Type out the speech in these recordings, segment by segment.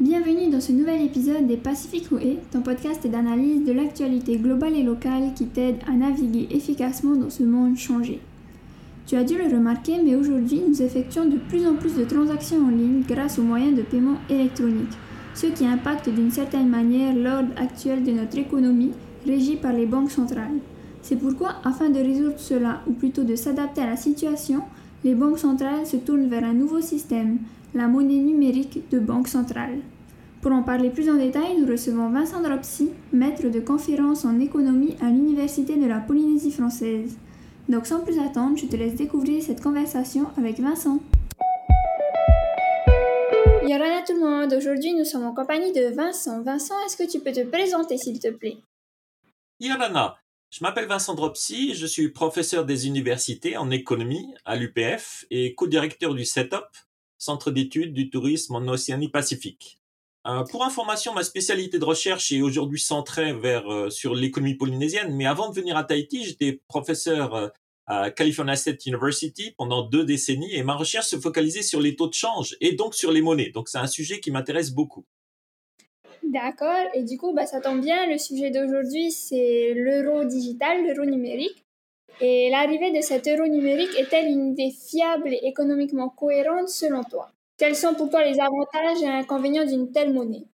Bienvenue dans ce nouvel épisode des Pacific Way, ton podcast d'analyse de l'actualité globale et locale qui t'aide à naviguer efficacement dans ce monde changé. Tu as dû le remarquer, mais aujourd'hui nous effectuons de plus en plus de transactions en ligne grâce aux moyens de paiement électronique, ce qui impacte d'une certaine manière l'ordre actuel de notre économie régie par les banques centrales. C'est pourquoi, afin de résoudre cela, ou plutôt de s'adapter à la situation, les banques centrales se tournent vers un nouveau système, la monnaie numérique de banque centrale. Pour en parler plus en détail, nous recevons Vincent Dropsy, maître de conférence en économie à l'Université de la Polynésie française. Donc sans plus attendre, je te laisse découvrir cette conversation avec Vincent. Yorana tout le monde, aujourd'hui nous sommes en compagnie de Vincent. Vincent, est-ce que tu peux te présenter s'il te plaît? Yorana, je m'appelle Vincent Dropsy, je suis professeur des universités en économie à l'UPF et co-directeur du CETOP, Centre d'études du tourisme en Océanie-Pacifique. Euh, pour information, ma spécialité de recherche est aujourd'hui centrée euh, sur l'économie polynésienne, mais avant de venir à Tahiti, j'étais professeur euh, à California State University pendant deux décennies et ma recherche se focalisait sur les taux de change et donc sur les monnaies. Donc c'est un sujet qui m'intéresse beaucoup. D'accord, et du coup, bah, ça tombe bien, le sujet d'aujourd'hui, c'est l'euro digital, l'euro numérique. Et l'arrivée de cet euro numérique est-elle une idée fiable et économiquement cohérente selon toi? Quels sont pour toi les avantages et inconvénients d'une telle monnaie?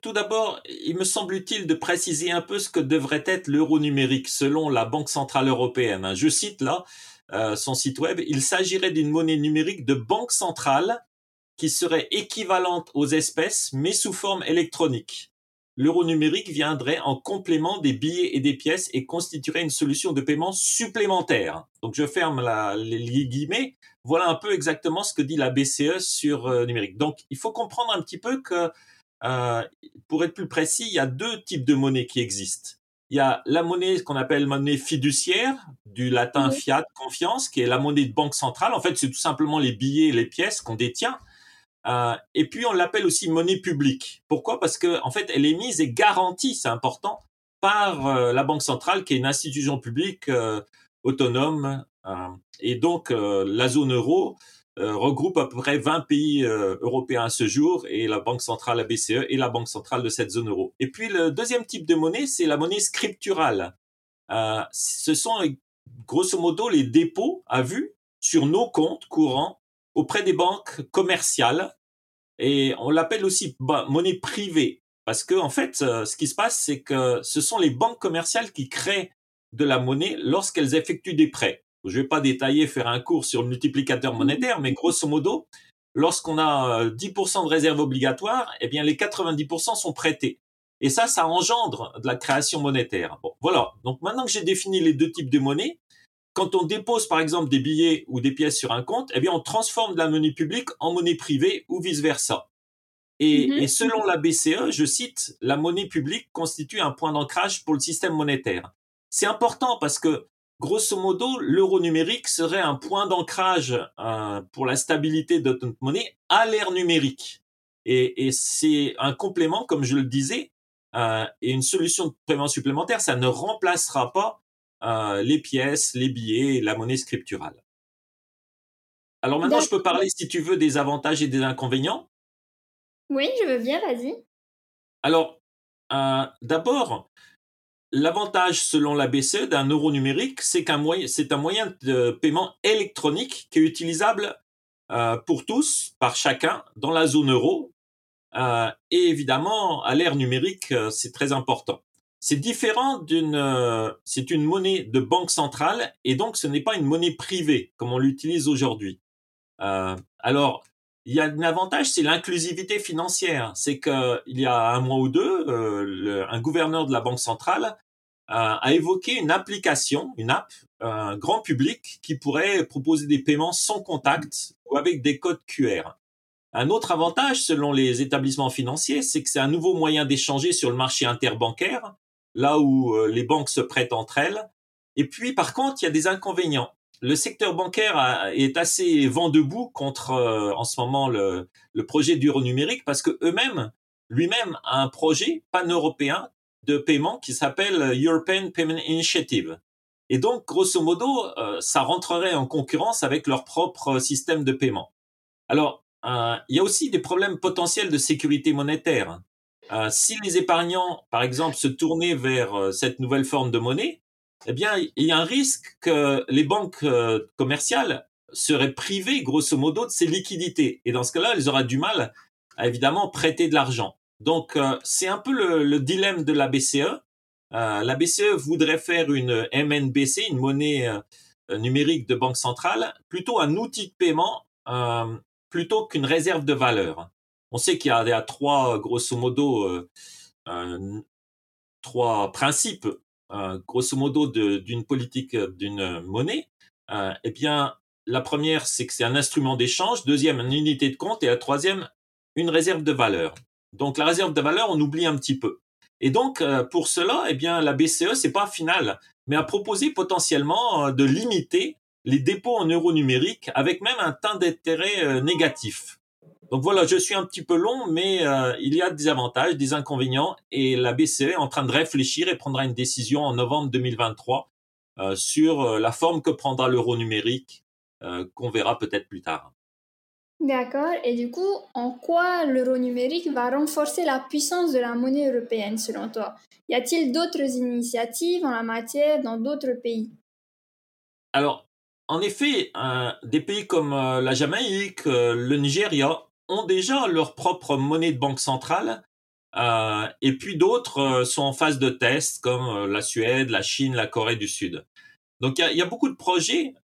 Tout d'abord, il me semble utile de préciser un peu ce que devrait être l'euro numérique selon la Banque centrale européenne. Je cite là euh, son site web. Il s'agirait d'une monnaie numérique de banque centrale qui serait équivalente aux espèces mais sous forme électronique. L'euro numérique viendrait en complément des billets et des pièces et constituerait une solution de paiement supplémentaire. Donc je ferme la, les guillemets. Voilà un peu exactement ce que dit la BCE sur euh, numérique. Donc il faut comprendre un petit peu que, euh, pour être plus précis, il y a deux types de monnaies qui existent. Il y a la monnaie qu'on appelle monnaie fiduciaire, du latin fiat, confiance, qui est la monnaie de banque centrale. En fait, c'est tout simplement les billets et les pièces qu'on détient. Euh, et puis on l'appelle aussi monnaie publique. Pourquoi? Parce que en fait, elle est mise et garantie, c'est important, par euh, la banque centrale, qui est une institution publique euh, autonome. et donc la zone euro regroupe à peu près 20 pays européens à ce jour, et la banque centrale, la BCE, est la banque centrale de cette zone euro. Et puis le deuxième type de monnaie, c'est la monnaie scripturale. ce sont grosso modo les dépôts à vue sur nos comptes courants auprès des banques commerciales et on l'appelle aussi monnaie privée parce que en fait, euh, ce qui se passe, c'est que ce sont les banques commerciales qui créent de la monnaie lorsqu'elles effectuent des prêts. Je vais pas détailler, faire un cours sur le multiplicateur monétaire, mais grosso modo, lorsqu'on a 10% euh, de réserve obligatoire, eh bien les 90% sont prêtés. Et ça, ça engendre de la création monétaire. Bon, voilà. Donc maintenant que j'ai défini les deux types de monnaie, quand on dépose par exemple des billets ou des pièces sur un compte, eh bien on transforme de la monnaie publique en monnaie privée ou vice versa. Et, mm-hmm. selon la BCE, je cite, la monnaie publique constitue un point d'ancrage pour le système monétaire. C'est important parce que grosso modo, l'euro numérique serait un point d'ancrage euh, pour la stabilité de notre monnaie à l'ère numérique. Et, c'est un complément, comme je le disais, euh, et une solution de paiement supplémentaire. Ça ne remplacera pas euh, les pièces, les billets, la monnaie scripturale. Alors maintenant, je peux parler, si tu veux, des avantages et des inconvénients. Oui, je veux bien, vas-y. Alors, euh, d'abord, l'avantage selon la BCE d'un euro numérique, c'est qu'un moyen, c'est un moyen de paiement électronique qui est utilisable euh, pour tous, par chacun, dans la zone euro. et évidemment, à l'ère numérique, c'est très important. C'est différent d'une, euh, c'est une monnaie de banque centrale et donc ce n'est pas une monnaie privée comme on l'utilise aujourd'hui. Euh, alors, il y a un avantage, c'est l'inclusivité financière. C'est que il y a un mois ou deux, euh, un gouverneur de la banque centrale a évoqué une application, une app, un grand public qui pourrait proposer des paiements sans contact ou avec des codes QR. Un autre avantage, selon les établissements financiers, c'est que c'est un nouveau moyen d'échanger sur le marché interbancaire là où euh, les banques se prêtent entre elles. Et puis, par contre, il y a des inconvénients. Le secteur bancaire est assez vent debout contre, euh, en ce moment, le, projet d'euro numérique parce que eux-mêmes, lui-même, a un projet pan-européen de paiement qui s'appelle European Payment Initiative. Et donc, grosso modo, euh, ça rentrerait en concurrence avec leur propre système de paiement. Alors, euh, il y a aussi des problèmes potentiels de sécurité monétaire. Euh, si les épargnants, par exemple, se tournaient vers euh, cette nouvelle forme de monnaie, eh bien, il y a un risque que les banques commerciales seraient privées, grosso modo, de ces liquidités. Et dans ce cas-là, elles auraient du mal à évidemment prêter de l'argent. Donc, c'est un peu le, dilemme de la BCE. la BCE voudrait faire une MNBC, une monnaie numérique de banque centrale, plutôt un outil de paiement plutôt qu'une réserve de valeur. On sait qu'il y, a trois, grosso modo, euh, trois principes, euh, grosso modo, d'une politique d'une monnaie. Euh, eh bien, la première, c'est que c'est un instrument d'échange. Deuxième, une unité de compte. Et la troisième, une réserve de valeur. Donc, la réserve de valeur, on oublie un petit peu. Et donc, pour cela, eh bien, la BCE, c'est pas final, mais a proposé potentiellement de limiter les dépôts en euros numériques avec même un temps d'intérêt euh, négatif. Donc voilà, je suis un petit peu long, mais euh, il y a des avantages, des inconvénients, et la BCE est en train de réfléchir et prendra une décision en novembre 2023 euh, sur la forme que prendra l'euro numérique, qu'on verra peut-être plus tard. D'accord. Et du coup, en quoi l'euro numérique va renforcer la puissance de la monnaie européenne selon toi? Y a-t-il d'autres initiatives en la matière dans d'autres pays? Alors, en effet, euh, des pays comme euh, la Jamaïque, euh, le Nigeria ont déjà leur propre monnaie de banque centrale, et puis d'autres sont en phase de test, comme la Suède, la Chine, la Corée du Sud. Donc il y a, beaucoup de projets,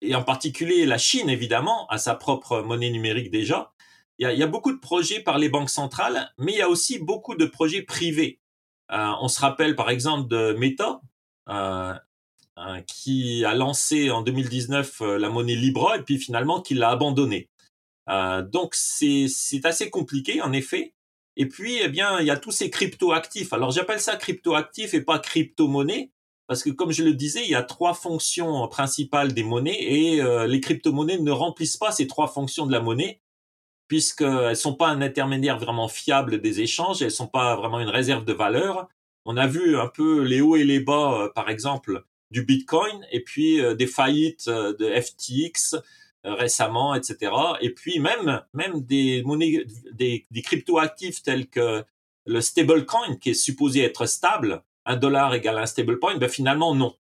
et en particulier la Chine, évidemment, a sa propre monnaie numérique déjà. Il y, a, beaucoup de projets par les banques centrales, mais il y a aussi beaucoup de projets privés. on se rappelle par exemple de Meta, qui a lancé en 2019 euh, la monnaie Libra et puis finalement qui l'a abandonnée. Euh, donc c'est assez compliqué en effet. Et puis eh bien il y a tous ces crypto-actifs. Alors j'appelle ça crypto-actifs et pas crypto-monnaie parce que comme je le disais, il y a trois fonctions principales des monnaies et euh, les crypto-monnaies ne remplissent pas ces trois fonctions de la monnaie puisqu'elles sont pas un intermédiaire vraiment fiable des échanges, elles sont pas vraiment une réserve de valeur. On a vu un peu les hauts et les bas, par exemple, du Bitcoin et puis euh, des faillites euh, de FTX euh, récemment, etc. Et puis même même des monnaies, des, des crypto-actifs tels que le stablecoin qui est supposé être stable, un dollar égale un stablecoin, ben finalement non.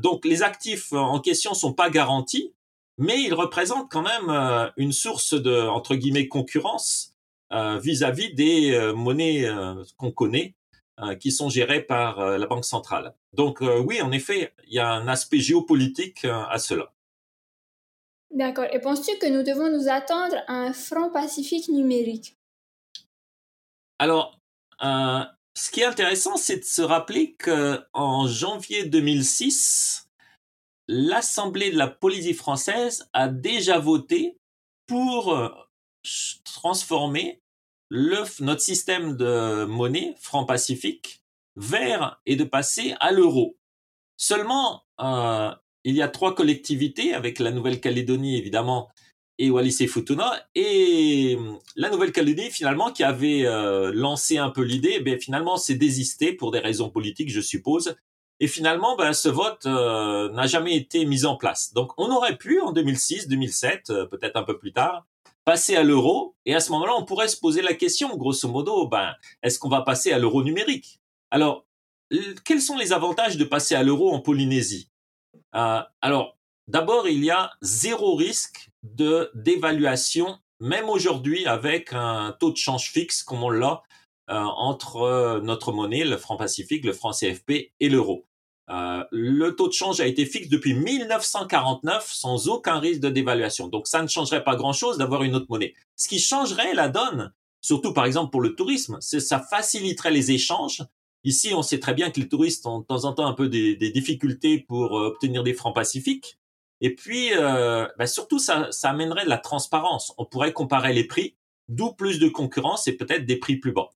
donc les actifs en question sont pas garantis, mais ils représentent quand même une source de entre guillemets concurrence vis-à-vis -vis des monnaies qu'on connaît euh, qui sont gérés par euh, la Banque centrale. Donc euh, oui, en effet, il y a un aspect géopolitique à cela. D'accord. Et penses-tu que nous devons nous attendre à un franc Pacifique numérique? Alors, ce qui est intéressant, c'est de se rappeler qu'en janvier 2006, l'Assemblée de la Polynésie française a déjà voté pour transformer notre système de monnaie franc Pacifique vers et de passer à l'euro. Seulement, euh, il y a trois collectivités avec la Nouvelle-Calédonie évidemment et Wallis et Futuna. Et hum, la Nouvelle-Calédonie finalement qui avait euh, lancé un peu l'idée, ben finalement s'est désisté pour des raisons politiques je suppose. Et finalement ben, ce vote euh, n'a jamais été mis en place. Donc on aurait pu en 2006, 2007, peut-être un peu plus tard, passer à l'euro, et à ce moment-là, on pourrait se poser la question, grosso modo, ben, est-ce qu'on va passer à l'euro numérique? Alors, quels sont les avantages de passer à l'euro en Polynésie? Euh, Alors, d'abord, il y a zéro risque de dévaluation, même aujourd'hui, avec un taux de change fixe comme on l'a euh, entre notre monnaie, le franc Pacifique, le franc CFP et l'euro. Euh, le taux de change a été fixe depuis 1949 sans aucun risque de dévaluation. Donc ça ne changerait pas grand-chose d'avoir une autre monnaie. Ce qui changerait la donne, surtout par exemple pour le tourisme, c'est ça faciliterait les échanges. Ici, on sait très bien que les touristes ont de temps en temps un peu des, difficultés pour euh, obtenir des francs pacifiques. Et puis, euh, bah, surtout, ça, ça amènerait de la transparence. On pourrait comparer les prix, d'où plus de concurrence et peut-être des prix plus bas.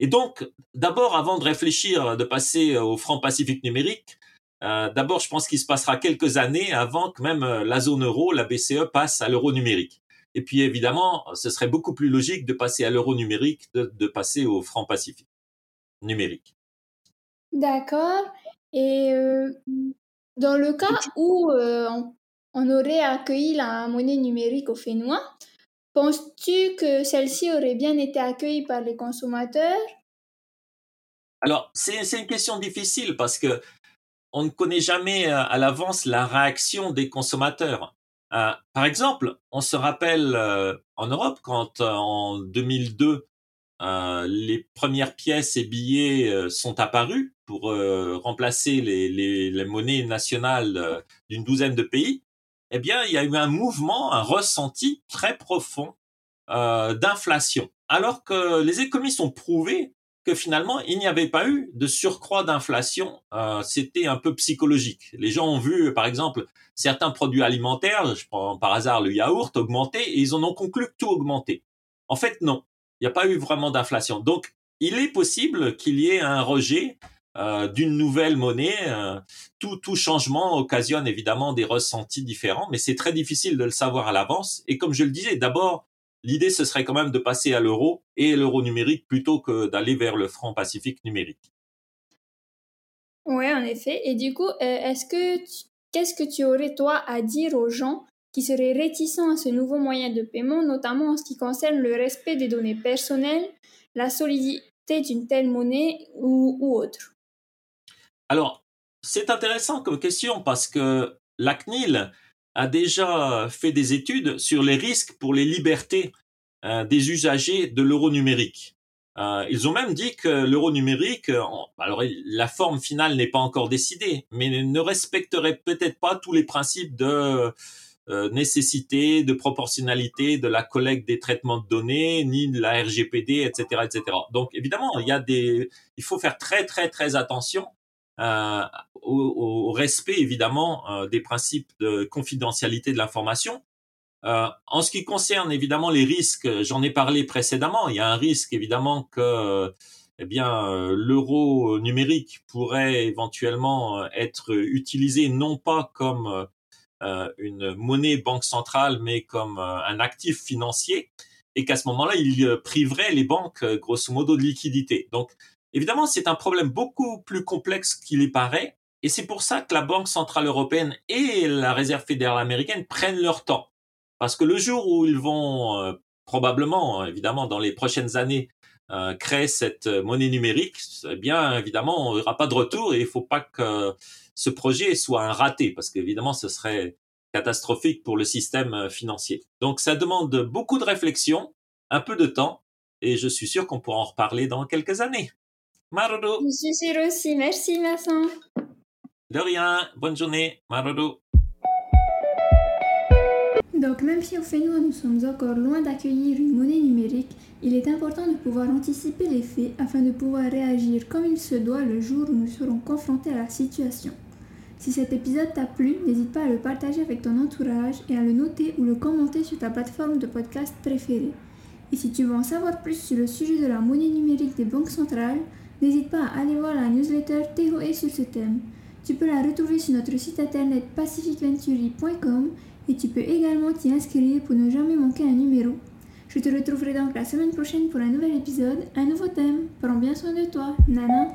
Et donc, d'abord, avant de réfléchir, de passer au franc pacifique numérique, euh, d'abord, je pense qu'il se passera quelques années avant que même euh, la zone euro, la BCE, passe à l'euro numérique. Et puis, évidemment, ce serait beaucoup plus logique de passer à l'euro numérique, de, de, passer au franc pacifique numérique. D'accord. Et euh, dans le cas où on, on, aurait accueilli la monnaie numérique au Fénois, Penses-tu que celle-ci aurait bien été accueillie par les consommateurs? Alors, c'est une question difficile parce que on ne connaît jamais euh, à l'avance la réaction des consommateurs. Euh, par exemple, on se rappelle euh, en Europe quand en 2002 les premières pièces et billets sont apparus pour remplacer les, les, monnaies nationales d'une douzaine de pays. Eh bien, il y a eu un mouvement, un ressenti très profond d'inflation. Alors que les économistes ont prouvé que finalement, il n'y avait pas eu de surcroît d'inflation. Euh, C'était un peu psychologique. Les gens ont vu, par exemple, certains produits alimentaires, je prends par hasard le yaourt, augmenter, et ils en ont conclu que tout augmentait. En fait, non. Il n'y a pas eu vraiment d'inflation. Donc, il est possible qu'il y ait un rejet euh, d'une nouvelle monnaie. Euh, tout, tout changement occasionne évidemment des ressentis différents, mais c'est très difficile de le savoir à l'avance. Et comme je le disais, d'abord, l'idée, ce serait quand même de passer à l'euro et l'euro numérique plutôt que d'aller vers le franc pacifique numérique. Oui, en effet. Et du coup, euh, est-ce que qu'est-ce que tu aurais toi à dire aux gens qui seraient réticents à ce nouveau moyen de paiement, notamment en ce qui concerne le respect des données personnelles, la solidité d'une telle monnaie ou, autre Alors, c'est intéressant comme question parce que la CNIL a déjà fait des études sur les risques pour les libertés euh, des usagers de l'euro numérique. Euh, ils ont même dit que l'euro numérique, alors la forme finale n'est pas encore décidée, mais ne respecterait peut-être pas tous les principes de nécessité, de proportionnalité, de la collecte des traitements de données, ni de la RGPD, etc., etc. Donc évidemment, il y a des, il faut faire très très très attention euh, au, au, respect évidemment euh, des principes de confidentialité de l'information. Euh, en ce qui concerne évidemment les risques, j'en ai parlé précédemment. Il y a un risque évidemment que eh bien l'euro numérique pourrait éventuellement être utilisé non pas comme une monnaie banque centrale, mais comme un actif financier, et qu'à ce moment-là, il priverait les banques grosso modo de liquidité. Donc Évidemment, c'est un problème beaucoup plus complexe qu'il y paraît, et c'est pour ça que la Banque centrale européenne et la Réserve fédérale américaine prennent leur temps. Parce que le jour où ils vont euh, probablement, évidemment, dans les prochaines années, euh, créer cette monnaie numérique, eh bien, évidemment, on n'aura pas de retour et il ne faut pas que ce projet soit un raté, parce qu'évidemment, ce serait catastrophique pour le système euh, financier. Donc, ça demande beaucoup de réflexion, un peu de temps, et je suis sûr qu'on pourra en reparler dans quelques années. Marodo. Je suis sûre aussi. Merci, Vincent. De rien. Bonne journée. Marodo. Donc, même si au fait nous, nous sommes encore loin d'accueillir une monnaie numérique, il est important de pouvoir anticiper les faits afin de pouvoir réagir comme il se doit le jour où nous serons confrontés à la situation. Si cet épisode t'a plu, n'hésite pas à le partager avec ton entourage et à le noter ou le commenter sur ta plateforme de podcast préférée. Et si tu veux en savoir plus sur le sujet de la monnaie numérique des banques centrales, N'hésite pas à aller voir la newsletter TOE sur ce thème. Tu peux la retrouver sur notre site internet pacificventuri.com et tu peux également t'y inscrire pour ne jamais manquer un numéro. Je te retrouverai donc la semaine prochaine pour un nouvel épisode, un nouveau thème. Prends bien soin de toi. Nana.